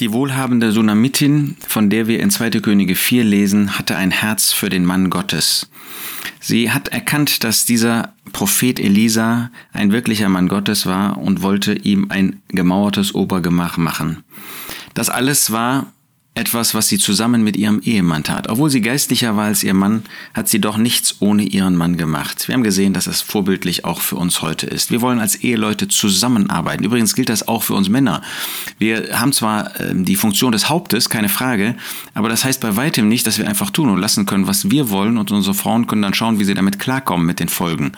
Die wohlhabende Sunamitin, von der wir in 2. Könige 4 lesen, hatte ein Herz für den Mann Gottes. Sie hat erkannt, dass dieser Prophet Elisa ein wirklicher Mann Gottes war und wollte ihm ein gemauertes Obergemach machen. Das alles war etwas, was sie zusammen mit ihrem Ehemann tat. Obwohl sie geistlicher war als ihr Mann, hat sie doch nichts ohne ihren Mann gemacht. Wir haben gesehen, dass das vorbildlich auch für uns heute ist. Wir wollen als Eheleute zusammenarbeiten. Übrigens gilt das auch für uns Männer. Wir haben zwar äh, die Funktion des Hauptes, keine Frage, aber das heißt bei weitem nicht, dass wir einfach tun und lassen können, was wir wollen und unsere Frauen können dann schauen, wie sie damit klarkommen mit den Folgen.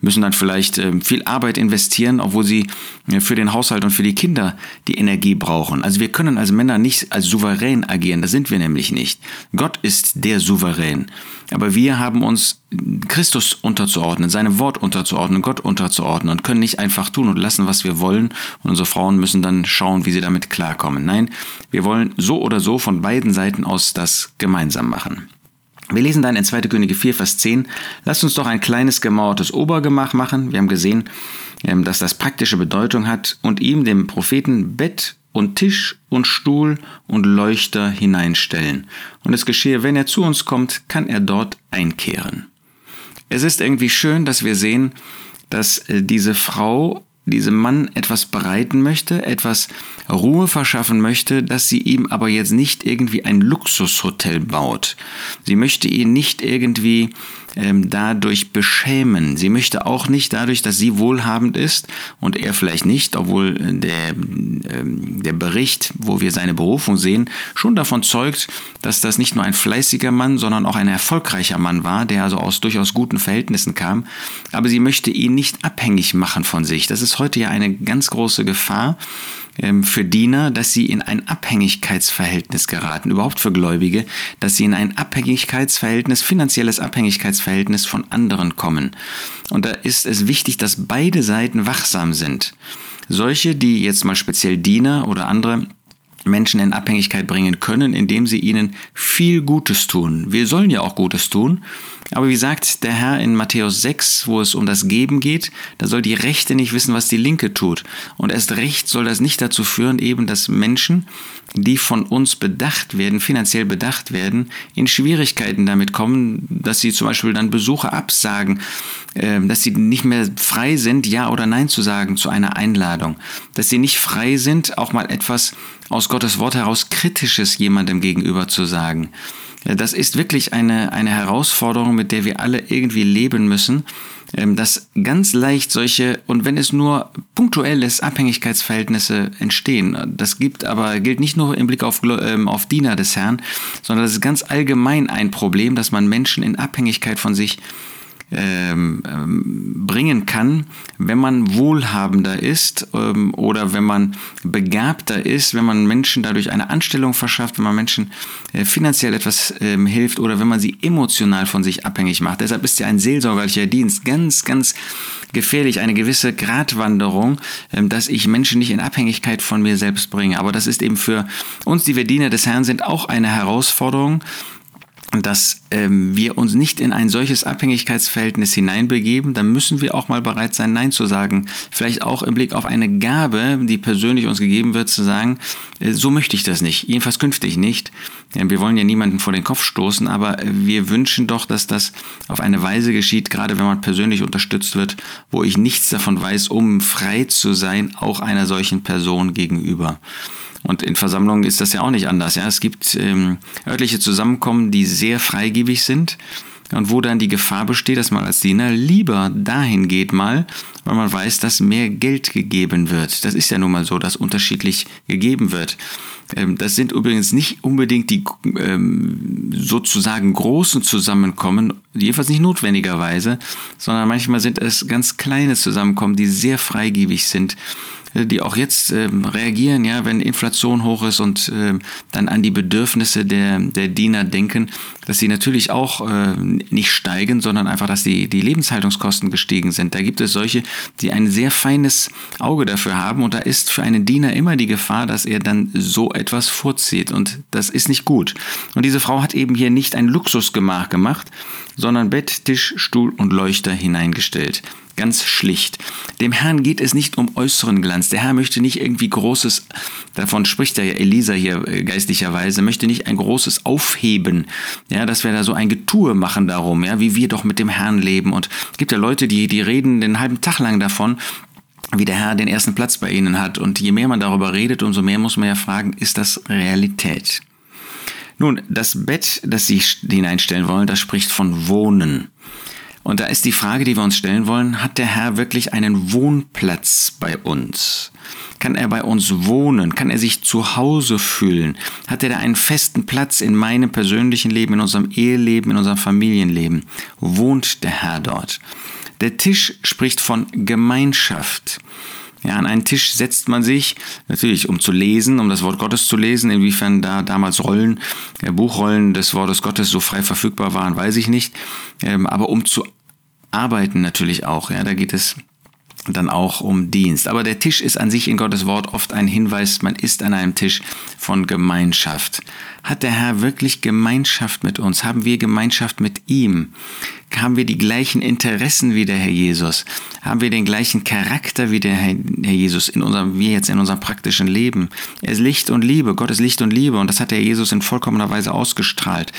Müssen dann vielleicht äh, viel Arbeit investieren, obwohl sie äh, für den Haushalt und für die Kinder die Energie brauchen. Also wir können als Männer nicht als souverän agieren. Das sind wir nämlich nicht. Gott ist der Souverän. Aber wir haben uns Christus unterzuordnen, seinem Wort unterzuordnen, Gott unterzuordnen und können nicht einfach tun und lassen, was wir wollen. Und unsere Frauen müssen dann schauen, wie sie damit klarkommen. Nein, wir wollen so oder so von beiden Seiten aus das gemeinsam machen. Wir lesen dann in 2. Könige 4, Vers 10, lasst uns doch ein kleines gemauertes Obergemach machen. Wir haben gesehen, ähm, dass das praktische Bedeutung hat und ihm, dem Propheten, Bett und Tisch und Stuhl und Leuchter hineinstellen. Und es geschehe, wenn er zu uns kommt, kann er dort einkehren. Es ist irgendwie schön, dass wir sehen, dass äh, diese Frau diesem Mann etwas bereiten möchte, etwas Ruhe verschaffen möchte, dass sie ihm aber jetzt nicht irgendwie ein Luxushotel baut. Sie möchte ihn nicht irgendwie ähm, dadurch beschämen. Sie möchte auch nicht dadurch, dass sie wohlhabend ist und er vielleicht nicht, obwohl der, ähm, der Bericht, wo wir seine Berufung sehen, schon davon zeugt, dass das nicht nur ein fleißiger Mann, sondern auch ein erfolgreicher Mann war, der also aus durchaus guten Verhältnissen kam. Aber sie möchte ihn nicht abhängig machen von sich. Das ist heute ja eine ganz große Gefahr ähm, für Diener, dass sie in ein Abhängigkeitsverhältnis geraten, überhaupt für Gläubige, dass sie in ein Abhängigkeitsverhältnis, finanzielles Abhängigkeitsverhältnis von anderen kommen. Und da ist es wichtig, dass beide Seiten wachsam sind. Solche, die jetzt mal speziell Diener oder andere Menschen in Abhängigkeit bringen können, indem sie ihnen viel Gutes tun. Wir sollen ja auch Gutes tun, aber wie sagt der Herr in Matthäus 6, wo es um das Geben geht, da soll die Rechte nicht wissen, was die Linke tut. Und erst recht soll das nicht dazu führen, eben, dass Menschen, die von uns bedacht werden, finanziell bedacht werden, in Schwierigkeiten damit kommen, dass sie zum Beispiel dann Besuche absagen, ähm, dass sie nicht mehr frei sind, Ja oder Nein zu sagen zu einer Einladung, dass sie nicht frei sind, auch mal etwas aus Gottes Wort heraus Kritisches jemandem gegenüber zu sagen. Das ist wirklich eine, eine Herausforderung, mit der wir alle irgendwie leben müssen, ähm, dass ganz leicht solche, und wenn es nur punktuelles Abhängigkeitsverhältnisse entstehen, das gibt aber, gilt nicht nur im Blick auf, ähm, auf Diener des Herrn, sondern das ist ganz allgemein ein Problem, dass man Menschen in Abhängigkeit von sich ähm, ähm, bringen kann, wenn man wohlhabender ist ähm, oder wenn man begabter ist, wenn man Menschen dadurch eine Anstellung verschafft, wenn man Menschen äh, finanziell etwas ähm, hilft oder wenn man sie emotional von sich abhängig macht. Deshalb ist ja ein seelsorgerlicher Dienst ganz, ganz gefährlich, eine gewisse Gratwanderung, ähm, dass ich Menschen nicht in Abhängigkeit von mir selbst bringe. Aber das ist eben für uns, die wir Diener des Herrn sind, auch eine Herausforderung, dass ähm, wir uns nicht in ein solches Abhängigkeitsverhältnis hineinbegeben, dann müssen wir auch mal bereit sein, Nein zu sagen. Vielleicht auch im Blick auf eine Gabe, die persönlich uns gegeben wird, zu sagen, äh, so möchte ich das nicht, jedenfalls künftig nicht. Ja, wir wollen ja niemanden vor den Kopf stoßen, aber wir wünschen doch, dass das auf eine Weise geschieht, gerade wenn man persönlich unterstützt wird, wo ich nichts davon weiß, um frei zu sein, auch einer solchen Person gegenüber. Und in Versammlungen ist das ja auch nicht anders. Ja? Es gibt ähm, örtliche Zusammenkommen, die sehr freigebig sind und wo dann die Gefahr besteht, dass man als Diener lieber dahin geht mal, weil man weiß, dass mehr Geld gegeben wird. Das ist ja nun mal so, dass unterschiedlich gegeben wird. Ähm, das sind übrigens nicht unbedingt die ähm, sozusagen großen Zusammenkommen, jedenfalls nicht notwendigerweise, sondern manchmal sind es ganz kleine Zusammenkommen, die sehr freigebig sind die auch jetzt äh, reagieren, ja, wenn Inflation hoch ist und äh, dann an die Bedürfnisse der, der Diener denken, dass sie natürlich auch äh, nicht steigen, sondern einfach, dass die, die Lebenshaltungskosten gestiegen sind. Da gibt es solche, die ein sehr feines Auge dafür haben und da ist für einen Diener immer die Gefahr, dass er dann so etwas vorzieht und das ist nicht gut. Und diese Frau hat eben hier nicht ein Luxusgemach gemacht, sondern Bett, Tisch, Stuhl und Leuchter hineingestellt. Ganz schlicht. Dem Herrn geht es nicht um äußeren Glanz. Der Herr möchte nicht irgendwie großes, davon spricht ja Elisa hier äh, geistlicherweise, möchte nicht ein großes Aufheben, ja, dass wir da so ein Getue machen darum, ja, wie wir doch mit dem Herrn leben. Und es gibt ja Leute, die, die reden den halben Tag lang davon, wie der Herr den ersten Platz bei ihnen hat. Und je mehr man darüber redet, umso mehr muss man ja fragen, ist das Realität? Nun, das Bett, das Sie hineinstellen wollen, das spricht von Wohnen. Und da ist die Frage, die wir uns stellen wollen, hat der Herr wirklich einen Wohnplatz bei uns? Kann er bei uns wohnen? Kann er sich zu Hause fühlen? Hat er da einen festen Platz in meinem persönlichen Leben, in unserem Eheleben, in unserem Familienleben? Wohnt der Herr dort? Der Tisch spricht von Gemeinschaft. Ja, an einen Tisch setzt man sich, natürlich um zu lesen, um das Wort Gottes zu lesen. Inwiefern da damals Rollen, äh, Buchrollen des Wortes Gottes so frei verfügbar waren, weiß ich nicht. Ähm, aber um zu arbeiten natürlich auch. Ja, da geht es dann auch um Dienst. Aber der Tisch ist an sich in Gottes Wort oft ein Hinweis, man ist an einem Tisch von Gemeinschaft. Hat der Herr wirklich Gemeinschaft mit uns? Haben wir Gemeinschaft mit ihm? Haben wir die gleichen Interessen wie der Herr Jesus? Haben wir den gleichen Charakter wie der Herr Jesus in unserem, wir jetzt in unserem praktischen Leben? Er ist Licht und Liebe, Gott ist Licht und Liebe und das hat der Jesus in vollkommener Weise ausgestrahlt.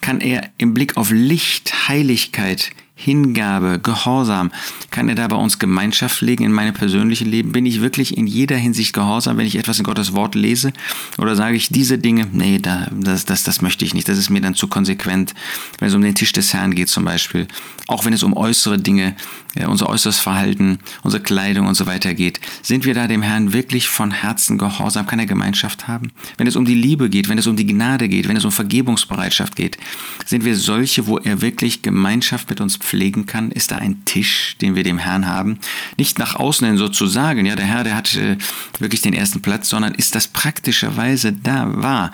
Kann er im Blick auf Licht, Heiligkeit, Hingabe, Gehorsam. Kann er da bei uns Gemeinschaft legen in meinem persönlichen Leben? Bin ich wirklich in jeder Hinsicht gehorsam, wenn ich etwas in Gottes Wort lese? Oder sage ich diese Dinge, nee, da, das, das, das möchte ich nicht. Das ist mir dann zu konsequent, wenn es um den Tisch des Herrn geht zum Beispiel. Auch wenn es um äußere Dinge, ja, unser äußeres Verhalten, unsere Kleidung und so weiter geht. Sind wir da dem Herrn wirklich von Herzen gehorsam? Kann er Gemeinschaft haben? Wenn es um die Liebe geht, wenn es um die Gnade geht, wenn es um Vergebungsbereitschaft geht, sind wir solche, wo er wirklich Gemeinschaft mit uns pflegen kann? Ist da ein Tisch, den wir dem Herrn haben? Nicht nach außen hin so zu sagen, ja, der Herr, der hat äh, wirklich den ersten Platz, sondern ist das praktischerweise da wahr?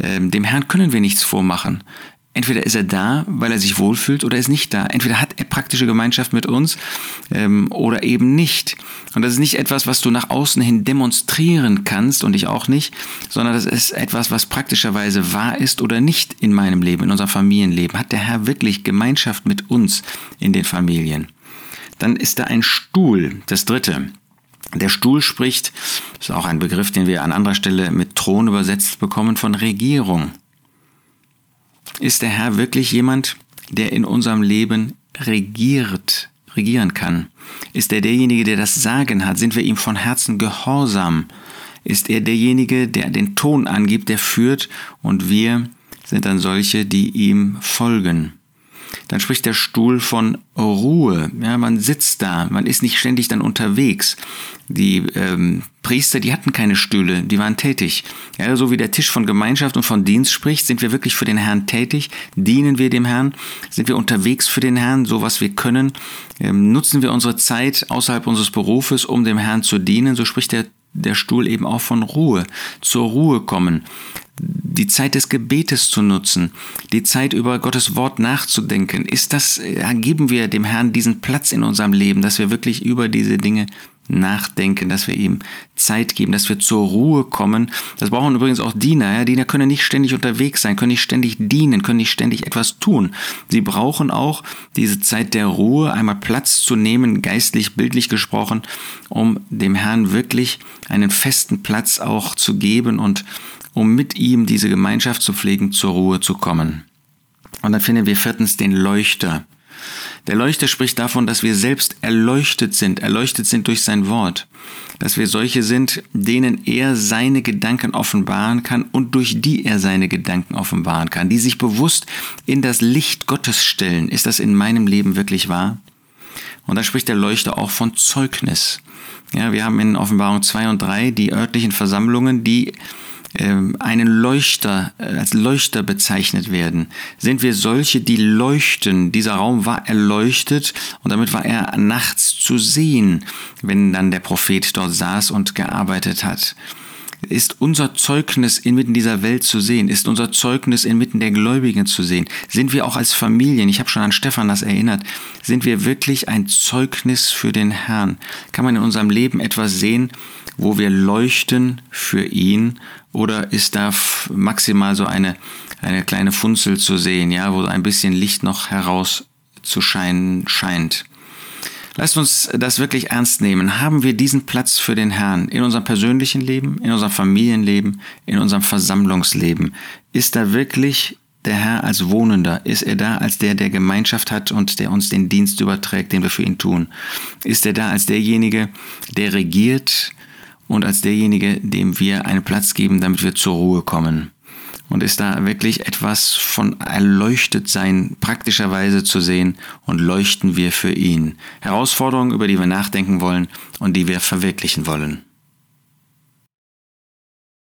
Ähm, dem Herrn können wir nichts vormachen. Entweder ist er da, weil er sich wohlfühlt, oder ist nicht da. Entweder hat er praktische Gemeinschaft mit uns ähm, oder eben nicht. Und das ist nicht etwas, was du nach außen hin demonstrieren kannst und ich auch nicht, sondern das ist etwas, was praktischerweise wahr ist oder nicht in meinem Leben, in unserem Familienleben. Hat der Herr wirklich Gemeinschaft mit uns in den Familien? Dann ist da ein Stuhl, das dritte. Der Stuhl spricht, das ist auch ein Begriff, den wir an anderer Stelle mit Thron übersetzt bekommen, von Regierung. Ist der Herr wirklich jemand, der in unserem Leben regiert, regieren kann? Ist er derjenige, der das Sagen hat? Sind wir ihm von Herzen gehorsam? Ist er derjenige, der den Ton angibt, der führt und wir sind dann solche, die ihm folgen? Dann spricht der Stuhl von Ruhe. Ja, man sitzt da, man ist nicht ständig dann unterwegs. Die ähm, Priester, die hatten keine Stühle, die waren tätig. Ja, so wie der Tisch von Gemeinschaft und von Dienst spricht, sind wir wirklich für den Herrn tätig, dienen wir dem Herrn, sind wir unterwegs für den Herrn, so was wir können, ähm, nutzen wir unsere Zeit außerhalb unseres Berufes, um dem Herrn zu dienen, so spricht der der Stuhl eben auch von Ruhe, zur Ruhe kommen, die Zeit des Gebetes zu nutzen, die Zeit über Gottes Wort nachzudenken. Ist das, geben wir dem Herrn diesen Platz in unserem Leben, dass wir wirklich über diese Dinge nachdenken, dass wir ihm Zeit geben, dass wir zur Ruhe kommen. Das brauchen übrigens auch Diener. Ja? Diener können nicht ständig unterwegs sein, können nicht ständig dienen, können nicht ständig etwas tun. Sie brauchen auch diese Zeit der Ruhe, einmal Platz zu nehmen, geistlich, bildlich gesprochen, um dem Herrn wirklich einen festen Platz auch zu geben und um mit ihm diese Gemeinschaft zu pflegen, zur Ruhe zu kommen. Und dann finden wir viertens den Leuchter. Der Leuchter spricht davon, dass wir selbst erleuchtet sind, erleuchtet sind durch sein Wort, dass wir solche sind, denen er seine Gedanken offenbaren kann und durch die er seine Gedanken offenbaren kann, die sich bewusst in das Licht Gottes stellen. Ist das in meinem Leben wirklich wahr? Und da spricht der Leuchter auch von Zeugnis. Ja, wir haben in Offenbarung 2 und 3 die örtlichen Versammlungen, die einen Leuchter, äh, als Leuchter bezeichnet werden. Sind wir solche, die leuchten? Dieser Raum war erleuchtet und damit war er nachts zu sehen, wenn dann der Prophet dort saß und gearbeitet hat. Ist unser Zeugnis inmitten dieser Welt zu sehen? Ist unser Zeugnis inmitten der Gläubigen zu sehen? Sind wir auch als Familien, ich habe schon an Stefan das erinnert, sind wir wirklich ein Zeugnis für den Herrn? Kann man in unserem Leben etwas sehen, wo wir leuchten für ihn oder ist da maximal so eine, eine kleine Funzel zu sehen, ja, wo ein bisschen Licht noch herauszuscheinen scheint? Lasst uns das wirklich ernst nehmen. Haben wir diesen Platz für den Herrn in unserem persönlichen Leben, in unserem Familienleben, in unserem Versammlungsleben? Ist da wirklich der Herr als Wohnender? Ist er da als der, der Gemeinschaft hat und der uns den Dienst überträgt, den wir für ihn tun? Ist er da als derjenige, der regiert und als derjenige, dem wir einen Platz geben, damit wir zur Ruhe kommen? Und ist da wirklich etwas von erleuchtet sein praktischerweise zu sehen und leuchten wir für ihn? Herausforderungen, über die wir nachdenken wollen und die wir verwirklichen wollen.